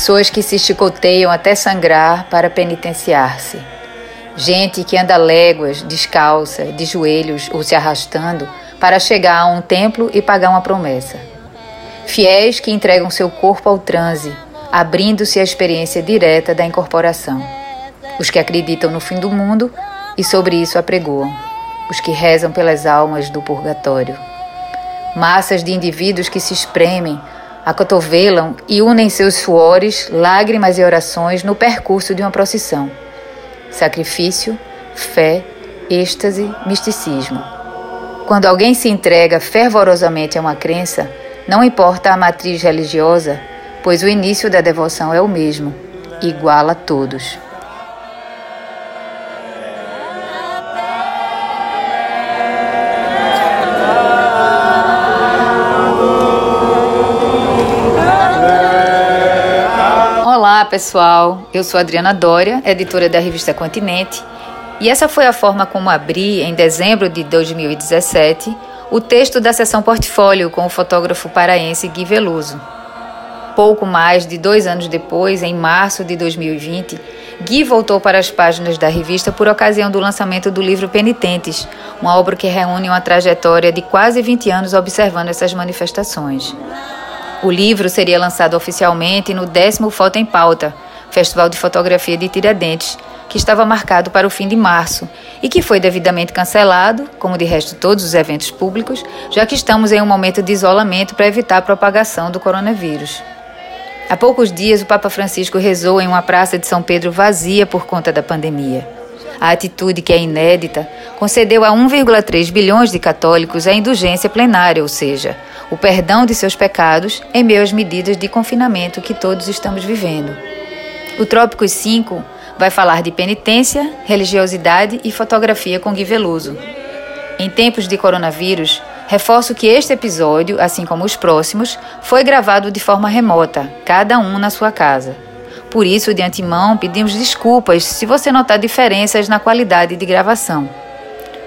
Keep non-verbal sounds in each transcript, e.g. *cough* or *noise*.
Pessoas que se chicoteiam até sangrar para penitenciar-se. Gente que anda léguas, descalça, de joelhos ou se arrastando para chegar a um templo e pagar uma promessa. Fiéis que entregam seu corpo ao transe, abrindo-se à experiência direta da incorporação. Os que acreditam no fim do mundo e sobre isso apregoam. Os que rezam pelas almas do purgatório. Massas de indivíduos que se espremem, acotovelam e unem seus suores, lágrimas e orações no percurso de uma procissão. Sacrifício, fé, êxtase, misticismo. Quando alguém se entrega fervorosamente a uma crença, não importa a matriz religiosa, pois o início da devoção é o mesmo, igual a todos. Pessoal. Eu sou Adriana Dória, editora da revista Continente, e essa foi a forma como abri, em dezembro de 2017, o texto da sessão Portfólio com o fotógrafo paraense Gui Veloso. Pouco mais de dois anos depois, em março de 2020, Gui voltou para as páginas da revista por ocasião do lançamento do livro Penitentes, uma obra que reúne uma trajetória de quase 20 anos observando essas manifestações. O livro seria lançado oficialmente no décimo Foto em Pauta, Festival de Fotografia de Tiradentes, que estava marcado para o fim de março e que foi devidamente cancelado, como de resto todos os eventos públicos, já que estamos em um momento de isolamento para evitar a propagação do coronavírus. Há poucos dias, o Papa Francisco rezou em uma praça de São Pedro vazia por conta da pandemia. A atitude, que é inédita, concedeu a 1,3 bilhões de católicos a indulgência plenária, ou seja, o perdão de seus pecados em meio às medidas de confinamento que todos estamos vivendo. O Trópicos 5 vai falar de penitência, religiosidade e fotografia com Gui Veloso. Em tempos de coronavírus, reforço que este episódio, assim como os próximos, foi gravado de forma remota, cada um na sua casa. Por isso, de antemão, pedimos desculpas se você notar diferenças na qualidade de gravação.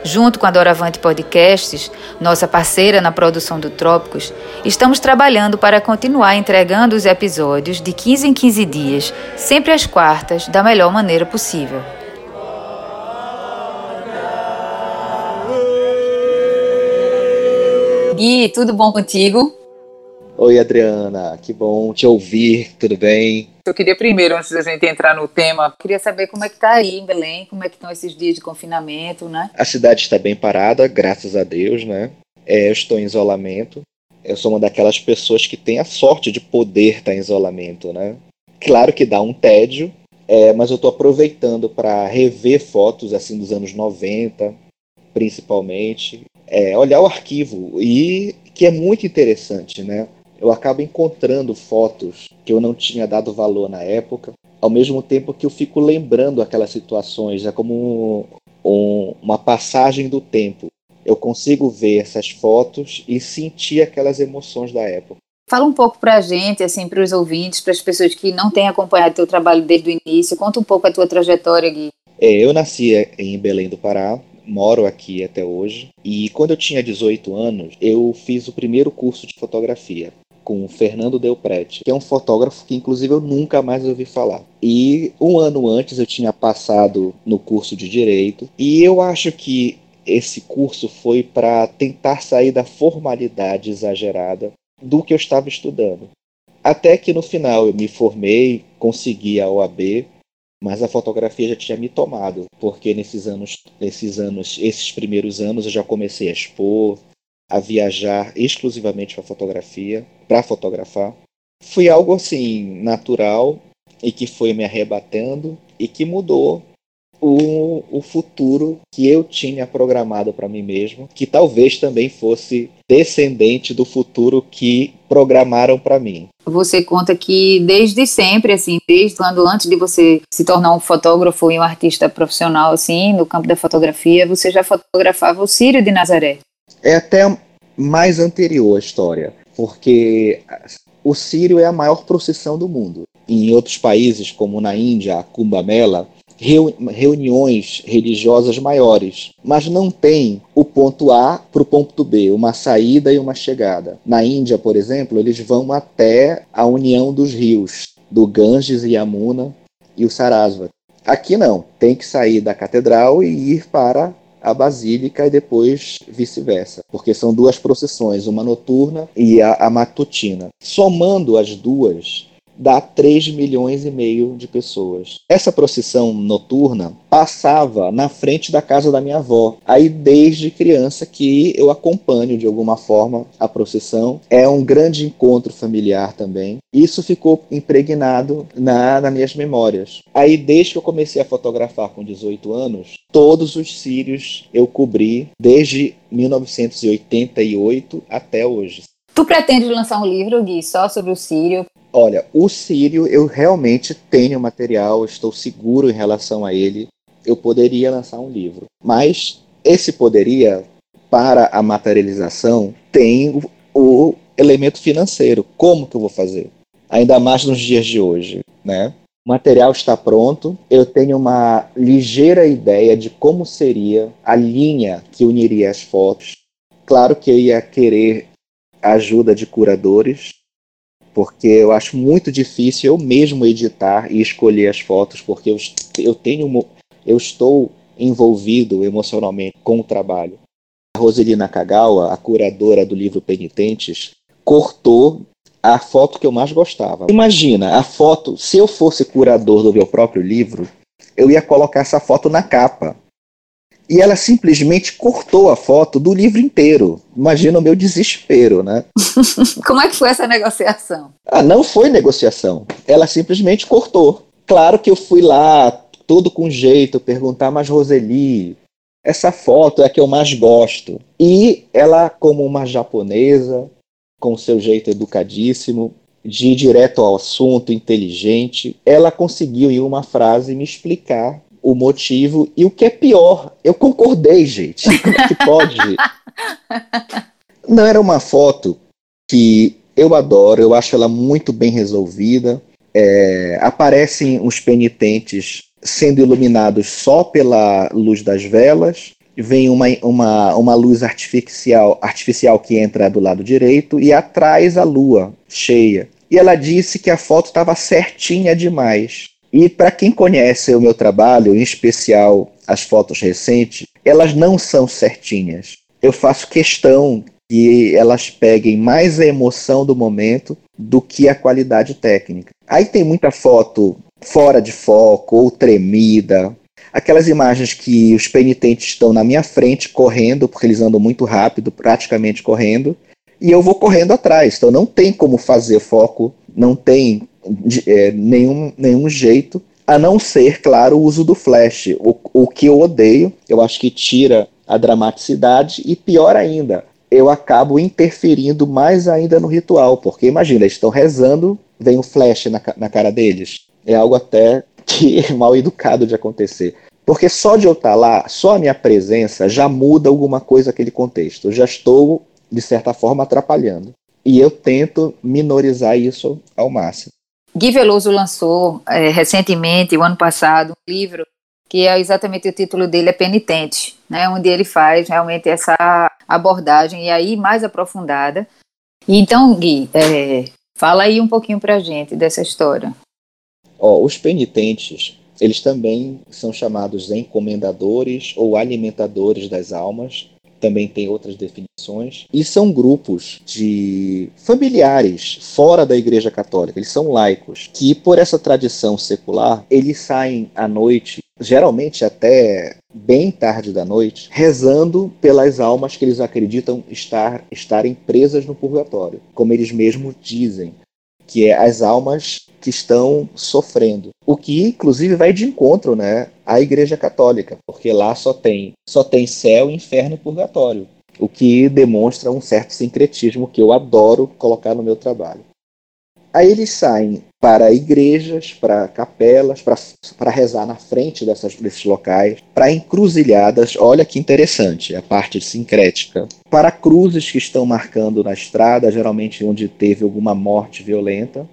Junto com a Doravante Podcasts, nossa parceira na produção do Trópicos, estamos trabalhando para continuar entregando os episódios de 15 em 15 dias, sempre às quartas, da melhor maneira possível. Gui, tudo bom contigo? Oi, Adriana, que bom te ouvir, tudo bem? Eu queria primeiro, antes da gente entrar no tema, queria saber como é que está aí em Belém, como é que estão esses dias de confinamento, né? A cidade está bem parada, graças a Deus, né? É, eu estou em isolamento. Eu sou uma daquelas pessoas que tem a sorte de poder estar em isolamento, né? Claro que dá um tédio, é, mas eu estou aproveitando para rever fotos assim dos anos 90, principalmente, é, olhar o arquivo e que é muito interessante, né? Eu acabo encontrando fotos que eu não tinha dado valor na época, ao mesmo tempo que eu fico lembrando aquelas situações, é como um, uma passagem do tempo. Eu consigo ver essas fotos e sentir aquelas emoções da época. Fala um pouco para a gente, assim, para os ouvintes, para as pessoas que não têm acompanhado teu trabalho desde o início. Conta um pouco a tua trajetória, Gui. É, eu nasci em Belém do Pará, moro aqui até hoje. E quando eu tinha 18 anos, eu fiz o primeiro curso de fotografia com o Fernando Del Prete, que é um fotógrafo que inclusive eu nunca mais ouvi falar. E um ano antes eu tinha passado no curso de direito, e eu acho que esse curso foi para tentar sair da formalidade exagerada do que eu estava estudando. Até que no final eu me formei, consegui a OAB, mas a fotografia já tinha me tomado, porque nesses anos, nesses anos, esses primeiros anos eu já comecei a expor, a viajar exclusivamente para fotografia, para fotografar. Foi algo assim natural e que foi me arrebatando e que mudou o, o futuro que eu tinha programado para mim mesmo, que talvez também fosse descendente do futuro que programaram para mim. Você conta que desde sempre, assim, desde quando antes de você se tornar um fotógrafo e um artista profissional, assim, no campo da fotografia, você já fotografava o Sírio de Nazaré é até mais anterior à história, porque o Sírio é a maior procissão do mundo. Em outros países, como na Índia, a Kumbh Mela, reuniões religiosas maiores, mas não tem o ponto A para o ponto B, uma saída e uma chegada. Na Índia, por exemplo, eles vão até a união dos rios. do Ganges e Yamuna e o Sarasvati. Aqui não, tem que sair da catedral e ir para a basílica e depois vice-versa, porque são duas procissões, uma noturna e a, a matutina. Somando as duas, dá 3 milhões e meio de pessoas. Essa procissão noturna passava na frente da casa da minha avó. Aí desde criança que eu acompanho de alguma forma a procissão. É um grande encontro familiar também. Isso ficou impregnado na, nas minhas memórias. Aí desde que eu comecei a fotografar com 18 anos, todos os sírios eu cobri desde 1988 até hoje. Tu pretende lançar um livro, Gui, só sobre o Sírio? Olha, o Sírio eu realmente tenho material, estou seguro em relação a ele. Eu poderia lançar um livro. Mas esse poderia, para a materialização, tem o, elemento financeiro. Como que eu vou fazer? Ainda mais nos dias de hoje, né? O material está pronto, eu tenho uma ligeira ideia de como seria a linha que uniria as fotos. Claro que eu ia querer ajuda de curadores, porque eu acho muito difícil eu mesmo editar e escolher as fotos, porque eu, eu tenho eu estou envolvido emocionalmente com o trabalho. A Roselina Kagawa, a curadora do livro Penitentes, cortou a foto que eu mais gostava. Imagina, a foto, se eu fosse curador do meu próprio livro, eu ia colocar essa foto na capa e ela simplesmente cortou a foto do livro inteiro. Imagina o meu desespero, né? *laughs* Como é que foi essa negociação? Ah, não foi negociação. Ela simplesmente cortou. Claro que eu fui lá, todo com jeito, perguntar, mas Roseli, essa foto é a que eu mais gosto. E ela, como uma japonesa, com seu jeito educadíssimo, de ir direto ao assunto, inteligente, ela conseguiu em uma frase me explicar o motivo. E o que é pior, eu concordei, gente. Que pode? Não era uma foto que eu adoro, eu acho ela muito bem resolvida. É, aparecem os penitentes sendo iluminados só pela luz das velas. Vem uma, uma, uma luz artificial, artificial que entra do lado direito e atrás a lua cheia. E ela disse que a foto estava certinha demais. E para quem conhece o meu trabalho, em especial as fotos recentes, elas não são certinhas. Eu faço questão que elas peguem mais a emoção do momento do que a qualidade técnica. Aí tem muita foto fora de foco ou tremida. Aquelas imagens que os penitentes estão na minha frente correndo, porque eles andam muito rápido, praticamente correndo, e eu vou correndo atrás. Então não tem como fazer foco, não tem de, é, nenhum, nenhum jeito, a não ser, claro, o uso do flash, o, o que eu odeio, eu acho que tira a dramaticidade e pior ainda, eu acabo interferindo mais ainda no ritual, porque imagina, eles estão rezando, vem um flash na, na cara deles. É algo até que *laughs* mal educado de acontecer. Porque só de eu estar lá, só a minha presença já muda alguma coisa aquele contexto. Eu já estou, de certa forma, atrapalhando. E eu tento minorizar isso ao máximo. Gui Veloso lançou é, recentemente, o ano passado, um livro que é exatamente o título dele é Penitente, né, onde ele faz realmente essa abordagem e aí mais aprofundada. Então, Gui, é, fala aí um pouquinho para gente dessa história. Oh, os penitentes, eles também são chamados encomendadores ou alimentadores das almas, também tem outras definições, e são grupos de familiares fora da Igreja Católica, eles são laicos, que por essa tradição secular, eles saem à noite, geralmente até bem tarde da noite, rezando pelas almas que eles acreditam estar estarem presas no purgatório, como eles mesmos dizem que é as almas que estão sofrendo. O que inclusive vai de encontro, né, à Igreja Católica, porque lá só tem só tem céu, inferno e purgatório, o que demonstra um certo sincretismo que eu adoro colocar no meu trabalho. Aí eles saem para igrejas, para capelas, para rezar na frente dessas, desses locais, para encruzilhadas, olha que interessante a parte sincrética, para cruzes que estão marcando na estrada, geralmente onde teve alguma morte violenta,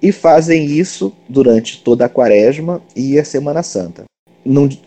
e fazem isso durante toda a quaresma e a Semana Santa.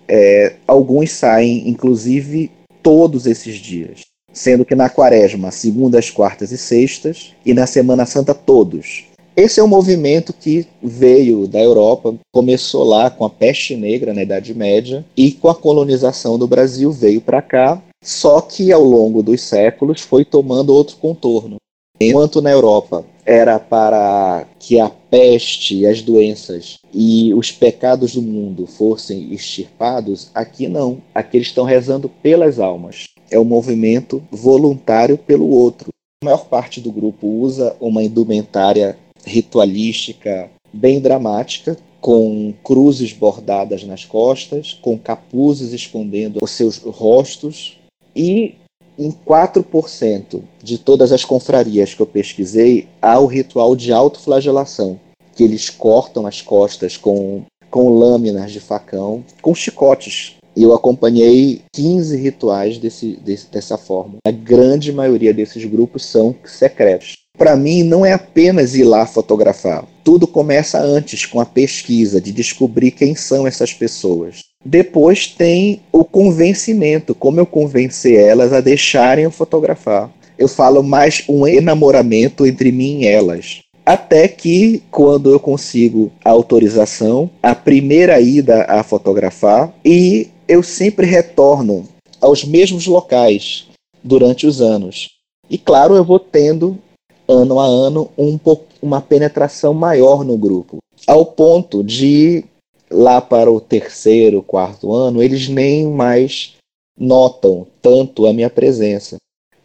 É, alguns saem, inclusive, todos esses dias, sendo que na quaresma, segundas, quartas e sextas, e na Semana Santa, todos esse é um movimento que veio da Europa, começou lá com a peste negra na Idade Média e com a colonização do Brasil veio para cá, só que ao longo dos séculos foi tomando outro contorno. Enquanto na Europa era para que a peste, as doenças e os pecados do mundo fossem extirpados, aqui não. Aqui eles estão rezando pelas almas. É um movimento voluntário pelo outro. A maior parte do grupo usa uma indumentária ritualística bem dramática, com cruzes bordadas nas costas, com capuzes escondendo os seus rostos, e em 4% de todas as confrarias que eu pesquisei, há o ritual de autoflagelação, que eles cortam as costas com, com lâminas de facão, com chicotes. Eu acompanhei 15 rituais desse, desse, dessa forma. A grande maioria desses grupos são secretos. Para mim, não é apenas ir lá fotografar. Tudo começa antes, com a pesquisa, de descobrir quem são essas pessoas. Depois tem o convencimento, como eu convencer elas a deixarem eu fotografar. Eu falo mais um enamoramento entre mim e elas. Até que, quando eu consigo a autorização, a primeira ida a fotografar, e eu sempre retorno aos mesmos locais durante os anos. E claro, eu vou tendo ano a ano, um uma penetração maior no grupo. Ao ponto de, lá para o terceiro, quarto ano, eles nem mais notam tanto a minha presença.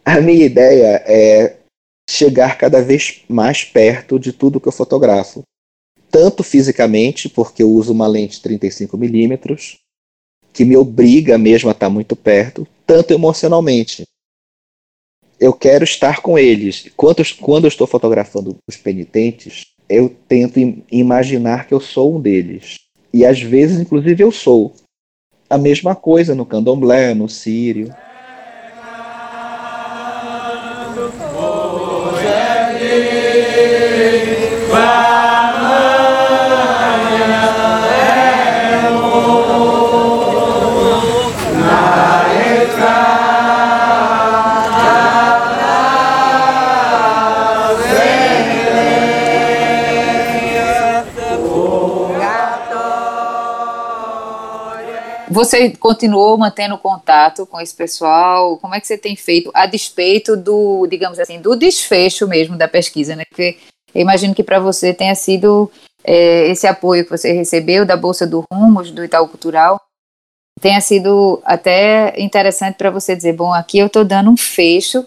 A minha ideia é chegar cada vez mais perto de tudo que eu fotografo. Tanto fisicamente, porque eu uso uma lente 35mm, que me obriga mesmo a estar muito perto, tanto emocionalmente, eu quero estar com eles. Quando, quando eu estou fotografando os penitentes, eu tento imaginar que eu sou um deles. E às vezes, inclusive, eu sou. A mesma coisa no candomblé, no sírio. Você continuou mantendo contato com esse pessoal? Como é que você tem feito a despeito do, digamos assim, do desfecho mesmo da pesquisa, né? Porque eu imagino que para você tenha sido é, esse apoio que você recebeu da Bolsa do Rumos, do Itaú Cultural, tenha sido até interessante para você dizer, bom, aqui eu estou dando um fecho,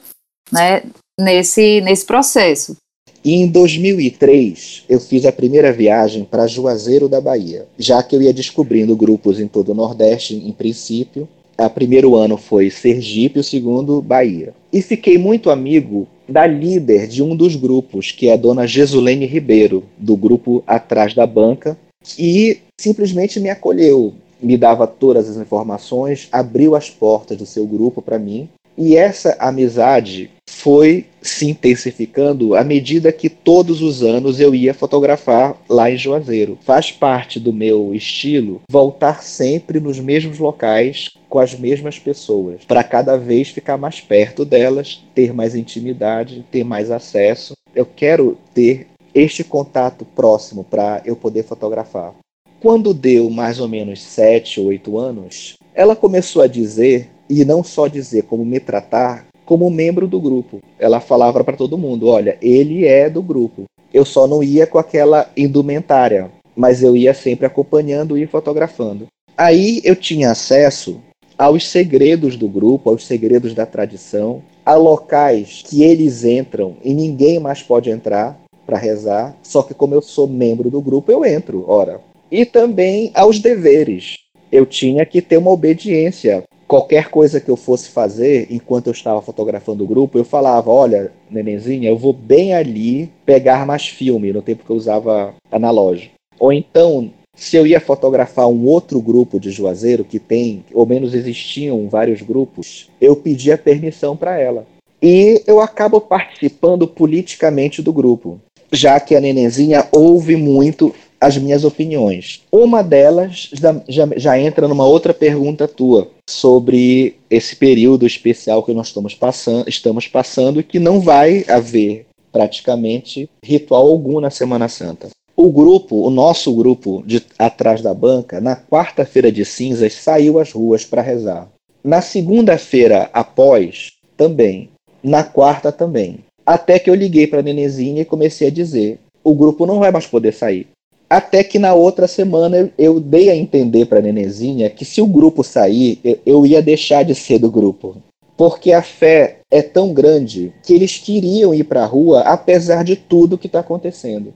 né, nesse, nesse processo. E em 2003, eu fiz a primeira viagem para Juazeiro da Bahia, já que eu ia descobrindo grupos em todo o Nordeste, em princípio. O primeiro ano foi Sergipe, o segundo, Bahia. E fiquei muito amigo da líder de um dos grupos, que é a dona Jesulene Ribeiro, do grupo Atrás da Banca, e simplesmente me acolheu, me dava todas as informações, abriu as portas do seu grupo para mim. E essa amizade foi se intensificando à medida que todos os anos eu ia fotografar lá em Juazeiro. Faz parte do meu estilo voltar sempre nos mesmos locais com as mesmas pessoas, para cada vez ficar mais perto delas, ter mais intimidade, ter mais acesso. Eu quero ter este contato próximo para eu poder fotografar. Quando deu mais ou menos sete ou oito anos, ela começou a dizer, e não só dizer, como me tratar, como membro do grupo. Ela falava para todo mundo: olha, ele é do grupo. Eu só não ia com aquela indumentária, mas eu ia sempre acompanhando e fotografando. Aí eu tinha acesso aos segredos do grupo, aos segredos da tradição, a locais que eles entram e ninguém mais pode entrar para rezar, só que como eu sou membro do grupo, eu entro, ora. E também aos deveres. Eu tinha que ter uma obediência qualquer coisa que eu fosse fazer enquanto eu estava fotografando o grupo, eu falava: Olha, nenenzinha, eu vou bem ali pegar mais filme, no tempo que eu usava analógico. Ou então, se eu ia fotografar um outro grupo de Juazeiro, que tem, ou menos existiam vários grupos, eu pedia permissão para ela. E eu acabo participando politicamente do grupo, já que a nenenzinha ouve muito as minhas opiniões. Uma delas já, já, entra numa outra pergunta tua sobre esse período especial que nós estamos passando, estamos passando que não vai haver praticamente ritual algum na Semana Santa. O grupo, o nosso grupo de atrás da banca, na quarta-feira de cinzas saiu às ruas para rezar. Na segunda-feira após, também. Na quarta também. Até que eu liguei para a Nenezinha e comecei a dizer: o grupo não vai mais poder sair. Até que na outra semana eu dei a entender para Nenezinha que se o grupo sair, eu ia deixar de ser do grupo. Porque a fé é tão grande que eles queriam ir para a rua apesar de tudo que está acontecendo.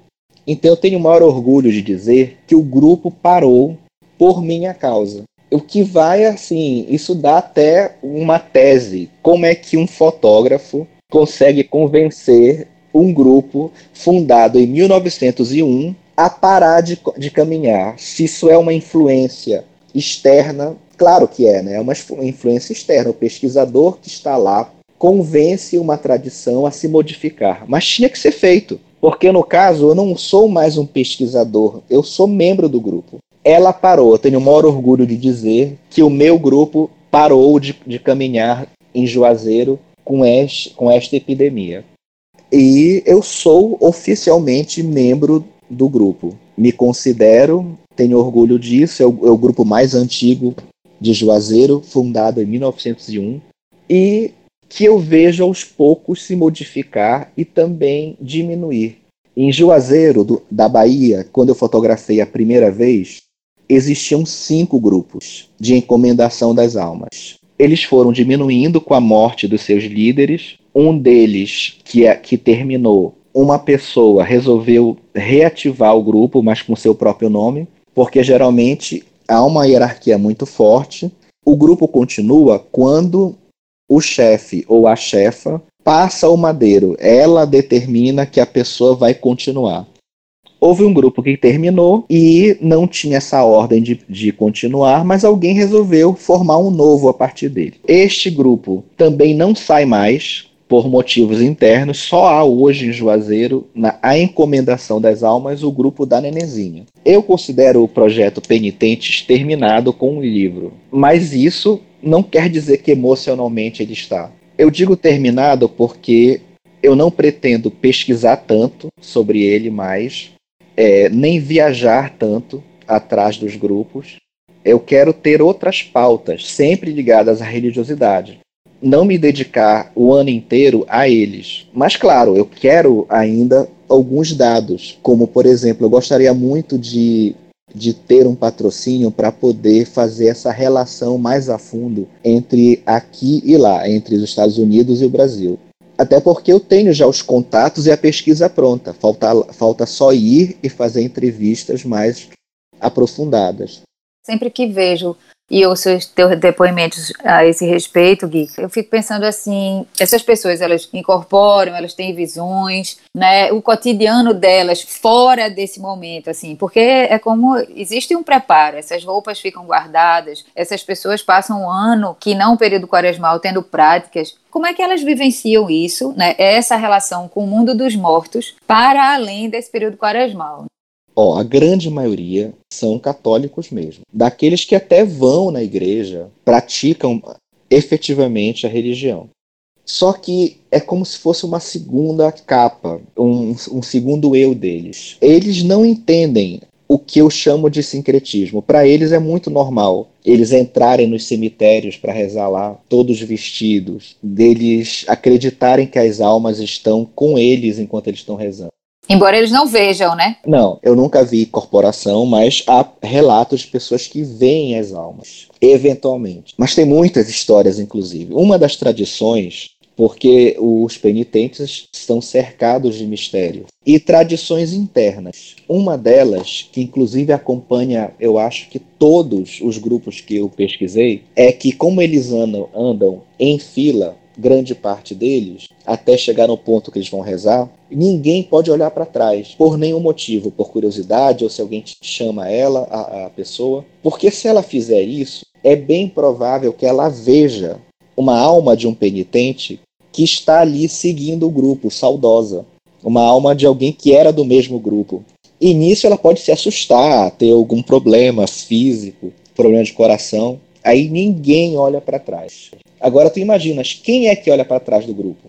Então eu tenho o maior orgulho de dizer que o grupo parou por minha causa. O que vai assim, isso dá até uma tese. Como é que um fotógrafo consegue convencer um grupo fundado em 1901 a parar de, de caminhar? Se isso é uma influência externa, claro que é, né? É uma influência externa. O pesquisador que está lá convence uma tradição a se modificar, mas tinha que ser feito. Porque no caso eu não sou mais um pesquisador, eu sou membro do grupo. Ela parou, eu tenho o maior orgulho de dizer que o meu grupo parou de, de caminhar em Juazeiro com, este, com esta epidemia. E eu sou oficialmente membro do grupo. Me considero, tenho orgulho disso, é o, é o grupo mais antigo de Juazeiro, fundado em 1901. E que eu vejo aos poucos se modificar e também diminuir. Em Juazeiro, do, da Bahia, quando eu fotografei a primeira vez, existiam cinco grupos de encomendação das almas. Eles foram diminuindo com a morte dos seus líderes. Um deles, que, é, que terminou, uma pessoa resolveu reativar o grupo, mas com seu próprio nome, porque geralmente há uma hierarquia muito forte. O grupo continua quando o chefe ou a chefa passa o madeiro, ela determina que a pessoa vai continuar. Houve um grupo que terminou e não tinha essa ordem de, de continuar, mas alguém resolveu formar um novo a partir dele. Este grupo também não sai mais, por motivos internos, só há hoje em Juazeiro, na a encomendação das almas, o grupo da Nenezinha. Eu considero o projeto Penitentes terminado com um livro, mas isso não quer dizer que emocionalmente ele está. Eu digo terminado porque eu não pretendo pesquisar tanto sobre ele mais, é, nem viajar tanto atrás dos grupos. Eu quero ter outras pautas, sempre ligadas à religiosidade. Não me dedicar o ano inteiro a eles. Mas, claro, eu quero ainda alguns dados, como, por exemplo, eu gostaria muito de de ter um patrocínio para poder fazer essa relação mais a fundo entre aqui e lá, entre os Estados Unidos e o Brasil. Até porque eu tenho já os contatos e a pesquisa pronta. Falta, falta só ir e fazer entrevistas mais aprofundadas. Sempre que vejo e os seus teus depoimentos a esse respeito, Gui, eu fico pensando assim, essas pessoas, elas incorporam, elas têm visões, né, o cotidiano delas fora desse momento, assim, porque é como, existe um preparo, essas roupas ficam guardadas, essas pessoas passam um ano, que não o período quaresmal, tendo práticas, como é que elas vivenciam isso, né, essa relação com o mundo dos mortos, para além desse período quaresmal? Ó, a grande maioria são católicos mesmo. Daqueles que até vão na igreja, praticam efetivamente a religião. Só que é como se fosse uma segunda capa, um, um segundo eu deles. Eles não entendem o que eu chamo de sincretismo. Para eles é muito normal eles entrarem nos cemitérios para rezar lá, todos vestidos, deles acreditarem que as almas estão com eles enquanto eles estão rezando. Embora eles não vejam, né? Não, eu nunca vi corporação, mas há relatos de pessoas que veem as almas, eventualmente. Mas tem muitas histórias, inclusive. Uma das tradições, porque os penitentes estão cercados de mistério, e tradições internas. Uma delas, que inclusive acompanha, eu acho que todos os grupos que eu pesquisei, é que como eles andam, andam em fila, grande parte deles, até chegar no ponto que eles vão rezar, ninguém pode olhar para trás por nenhum motivo, por curiosidade ou se alguém chama ela, a, a pessoa. Porque se ela fizer isso, é bem provável que ela veja uma alma de um penitente que está ali seguindo o grupo, saudosa. Uma alma de alguém que era do mesmo grupo. E nisso ela pode se assustar, ter algum problema físico, problema de coração. Aí ninguém olha para trás. Agora tu imaginas, quem é que olha para trás do grupo?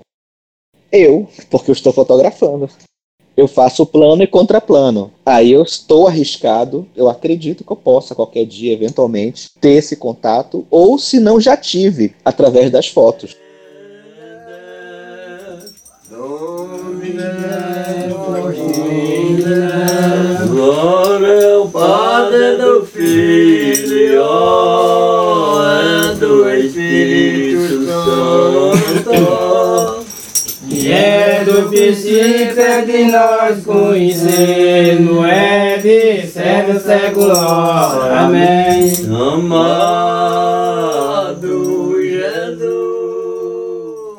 Eu, porque eu estou fotografando. Eu faço plano e contraplano. Aí eu estou arriscado, eu acredito que eu possa qualquer dia, eventualmente, ter esse contato, ou se não já tive, através das fotos. É que nós conhecemos, é de século, século. Amém. Amado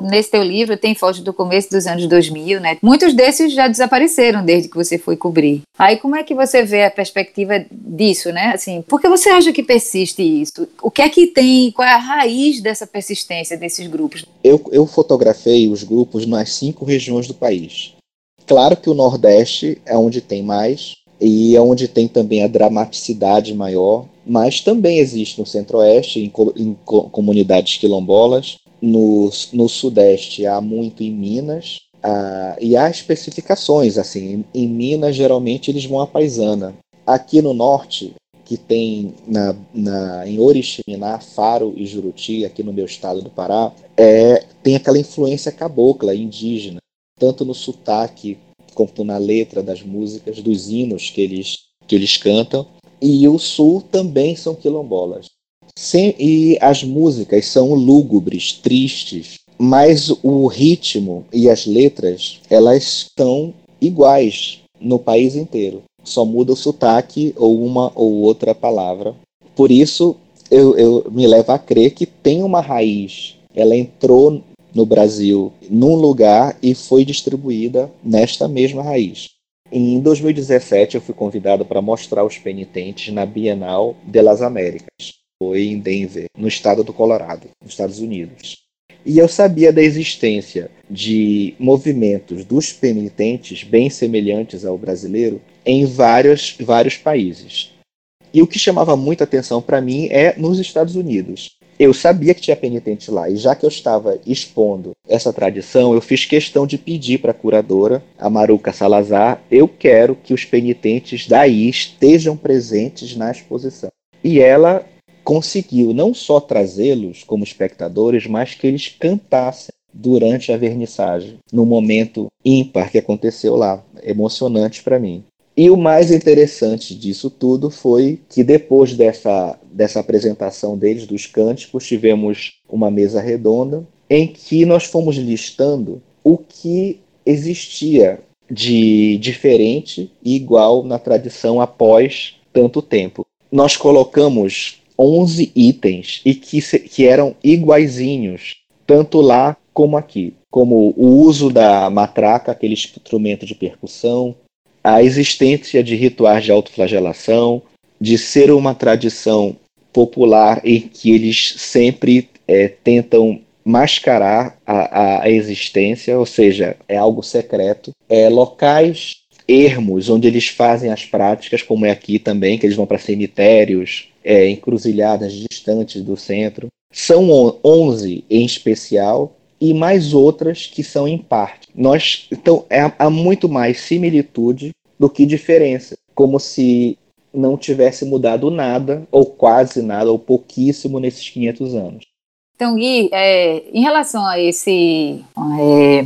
nesse teu livro tem fotos do começo dos anos 2000, né? Muitos desses já desapareceram desde que você foi cobrir. Aí como é que você vê a perspectiva disso, né? Assim, por que você acha que persiste isso? O que é que tem, qual é a raiz dessa persistência desses grupos? Eu, eu fotografei os grupos nas cinco regiões do país. Claro que o Nordeste é onde tem mais, e é onde tem também a dramaticidade maior, mas também existe no Centro-Oeste, em, em, comunidades quilombolas, no, no Sudeste há muito em Minas, ah, e há especificações, assim, em, em Minas geralmente eles vão à paisana. Aqui no Norte, que tem na, na, em Oriximiná, Faro e Juruti, aqui no meu estado do Pará, é, tem aquela influência cabocla, indígena, tanto no sotaque quanto na letra das músicas, dos hinos que eles, que eles cantam. E o Sul também são quilombolas. Sim, e as músicas são lúgubres, tristes, mas o ritmo e as letras, elas estão iguais no país inteiro. Só muda o sotaque ou uma ou outra palavra. Por isso, eu, eu me levo a crer que tem uma raiz. Ela entrou no Brasil num lugar e foi distribuída nesta mesma raiz. Em 2017, eu fui convidado para mostrar os penitentes na Bienal de las Américas foi em Denver, no estado do Colorado, nos Estados Unidos. E eu sabia da existência de movimentos dos penitentes bem semelhantes ao brasileiro em vários, vários países. E o que chamava muita atenção para mim é nos Estados Unidos. Eu sabia que tinha penitente lá, e já que eu estava expondo essa tradição, eu fiz questão de pedir para a curadora, a Maruca Salazar, eu quero que os penitentes daí estejam presentes na exposição. E ela conseguiu não só trazê-los como espectadores, mas que eles cantassem durante a vernissagem, no momento ímpar que aconteceu lá, emocionante para mim. E o mais interessante disso tudo foi que depois dessa, dessa apresentação deles, dos cânticos, tivemos uma mesa redonda em que nós fomos listando o que existia de diferente e igual na tradição após tanto tempo. Nós colocamos 11 itens e que, que eram iguaizinhos, tanto lá como aqui. Como o uso da matraca, aquele instrumento de percussão, a existência de rituais de autoflagelação, de ser uma tradição popular em que eles sempre é, tentam mascarar a, a, existência, ou seja, é algo secreto. É, locais ermos onde eles fazem as práticas, como é aqui também, que eles vão para cemitérios, é, encruzilhadas distantes do centro. São 11 em especial e mais outras que são em parte. Nós, então, é, há muito mais similitude do que diferença, como se não tivesse mudado nada, ou quase nada, ou pouquíssimo nesses 500 anos. Então, Gui, é, em relação a esse, é,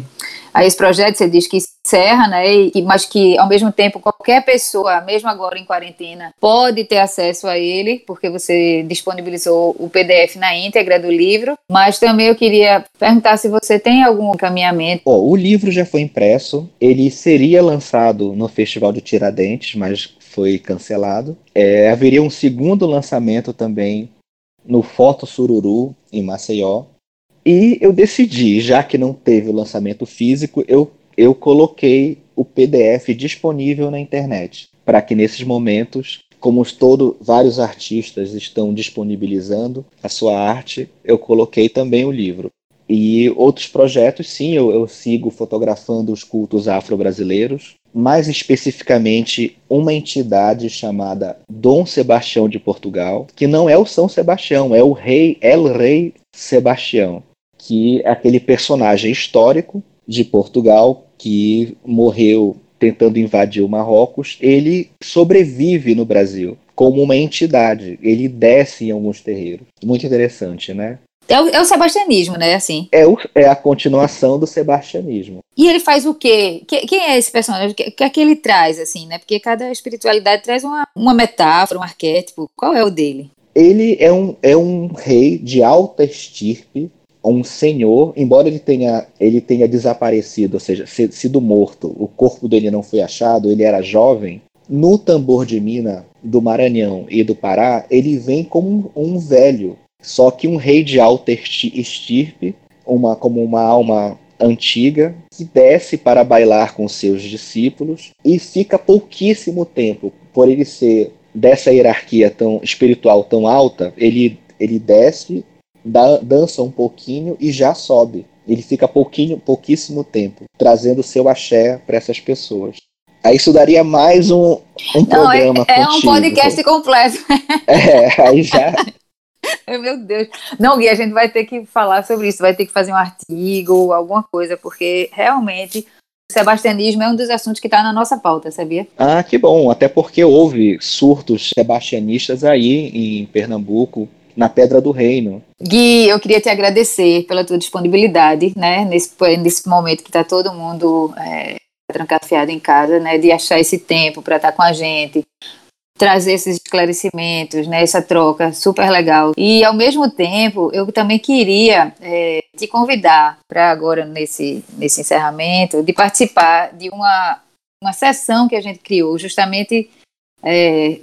a esse projeto, você diz que encerra, né, e, mas que ao mesmo tempo qualquer pessoa, mesmo agora em quarentena, pode ter acesso a ele, porque você disponibilizou o PDF na íntegra do livro. Mas também eu queria perguntar se você tem algum encaminhamento. Oh, o livro já foi impresso, ele seria lançado no Festival de Tiradentes, mas foi cancelado. É, haveria um segundo lançamento também no Foto Sururu, em Maceió. E eu decidi, já que não teve o lançamento físico, eu, eu coloquei o PDF disponível na internet, para que nesses momentos, como todo, vários artistas estão disponibilizando a sua arte, eu coloquei também o livro. E outros projetos, sim, eu, eu sigo fotografando os cultos afro-brasileiros, mais especificamente uma entidade chamada Dom Sebastião de Portugal, que não é o São Sebastião, é o rei El Rei Sebastião, que é aquele personagem histórico de Portugal, que morreu tentando invadir o Marrocos, ele sobrevive no Brasil como uma entidade. Ele desce em alguns terreiros. Muito interessante, né? É o, é o sebastianismo, né? Assim. É, o, é a continuação do sebastianismo. E ele faz o quê? Que, quem é esse personagem? O que, que é que ele traz, assim, né? Porque cada espiritualidade traz uma, uma metáfora, um arquétipo. Qual é o dele? Ele é um, é um rei de alta estirpe, um senhor, embora ele tenha, ele tenha desaparecido, ou seja, sido morto, o corpo dele não foi achado, ele era jovem. No tambor de mina do Maranhão e do Pará, ele vem como um, um velho, só que um rei de alta estirpe, uma, como uma alma antiga, que desce para bailar com seus discípulos e fica pouquíssimo tempo, por ele ser dessa hierarquia tão espiritual tão alta, ele, ele desce da, dança um pouquinho e já sobe. Ele fica pouquinho, pouquíssimo tempo, trazendo seu axé para essas pessoas. Aí isso daria mais um, um Não, programa é, é um podcast completo. É, aí já. *laughs* *laughs* Meu Deus. Não, Gui, a gente vai ter que falar sobre isso, vai ter que fazer um artigo, alguma coisa, porque realmente o sebastianismo é um dos assuntos que está na nossa pauta, sabia? Ah, que bom. Até porque houve surtos sebastianistas aí em Pernambuco, na Pedra do Reino. Gui, eu queria te agradecer pela tua disponibilidade, né, nesse, nesse momento que está todo mundo é, trancafiado em casa, né, de achar esse tempo para estar tá com a gente, trazer esses esclarecimentos, né, essa troca super legal. E ao mesmo tempo, eu também queria é, te convidar para agora nesse nesse encerramento de participar de uma uma sessão que a gente criou justamente é,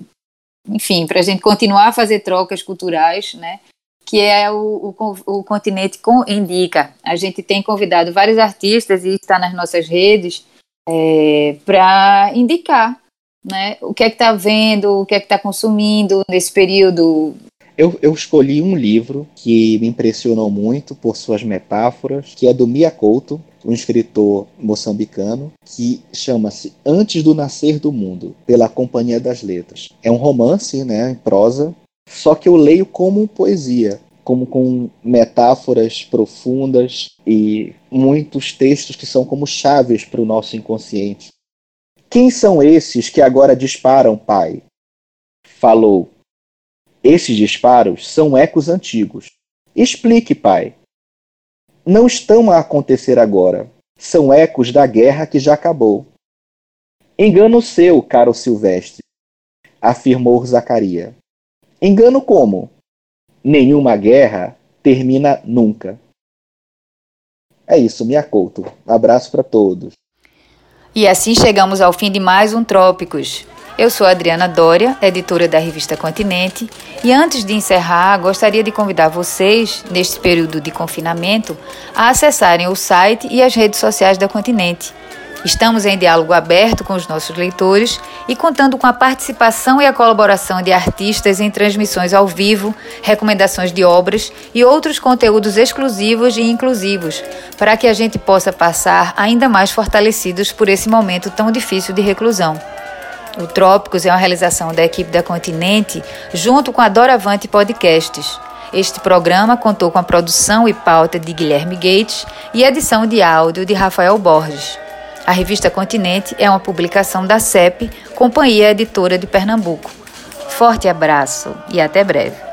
enfim, para a gente continuar a fazer trocas culturais, né? Que é o, o, o Continente com Indica. A gente tem convidado vários artistas e está nas nossas redes é, para indicar né, o que é que está vendo, o que é que está consumindo nesse período. Eu, eu, escolhi um livro que me impressionou muito por suas metáforas, que é do Mia Couto, um escritor moçambicano, que chama-se Antes do Nascer do Mundo, pela Companhia das Letras. É um romance, né, em prosa, só que eu leio como poesia, como com metáforas profundas e muitos textos que são como chaves para o nosso inconsciente. Quem são esses que agora disparam, pai? Falou. Esses disparos são ecos antigos. Explique, pai não estão a acontecer agora. São ecos da guerra que já acabou. Engano seu, caro Silvestre, afirmou Zacaria. Engano como? Nenhuma guerra termina nunca. É isso, me acouto. Abraço para todos. E assim chegamos ao fim de mais um Trópicos. Eu sou Adriana Dória, editora da revista Continente, e antes de encerrar, gostaria de convidar vocês, neste período de confinamento, a acessarem o site e as redes sociais da Continente. Estamos em diálogo aberto com os nossos leitores e contando com a participação e a colaboração de artistas em transmissões ao vivo, recomendações de obras e outros conteúdos exclusivos e inclusivos, para que a gente possa passar ainda mais fortalecidos por esse momento tão difícil de reclusão. O Trópicos é uma realização da equipe da Continente, junto com a Doravante Podcasts. Este programa contou com a produção e pauta de Guilherme Gates e edição de áudio de Rafael Borges. A revista Continente é uma publicação da CEP, Companhia Editora de Pernambuco. Forte abraço e até breve.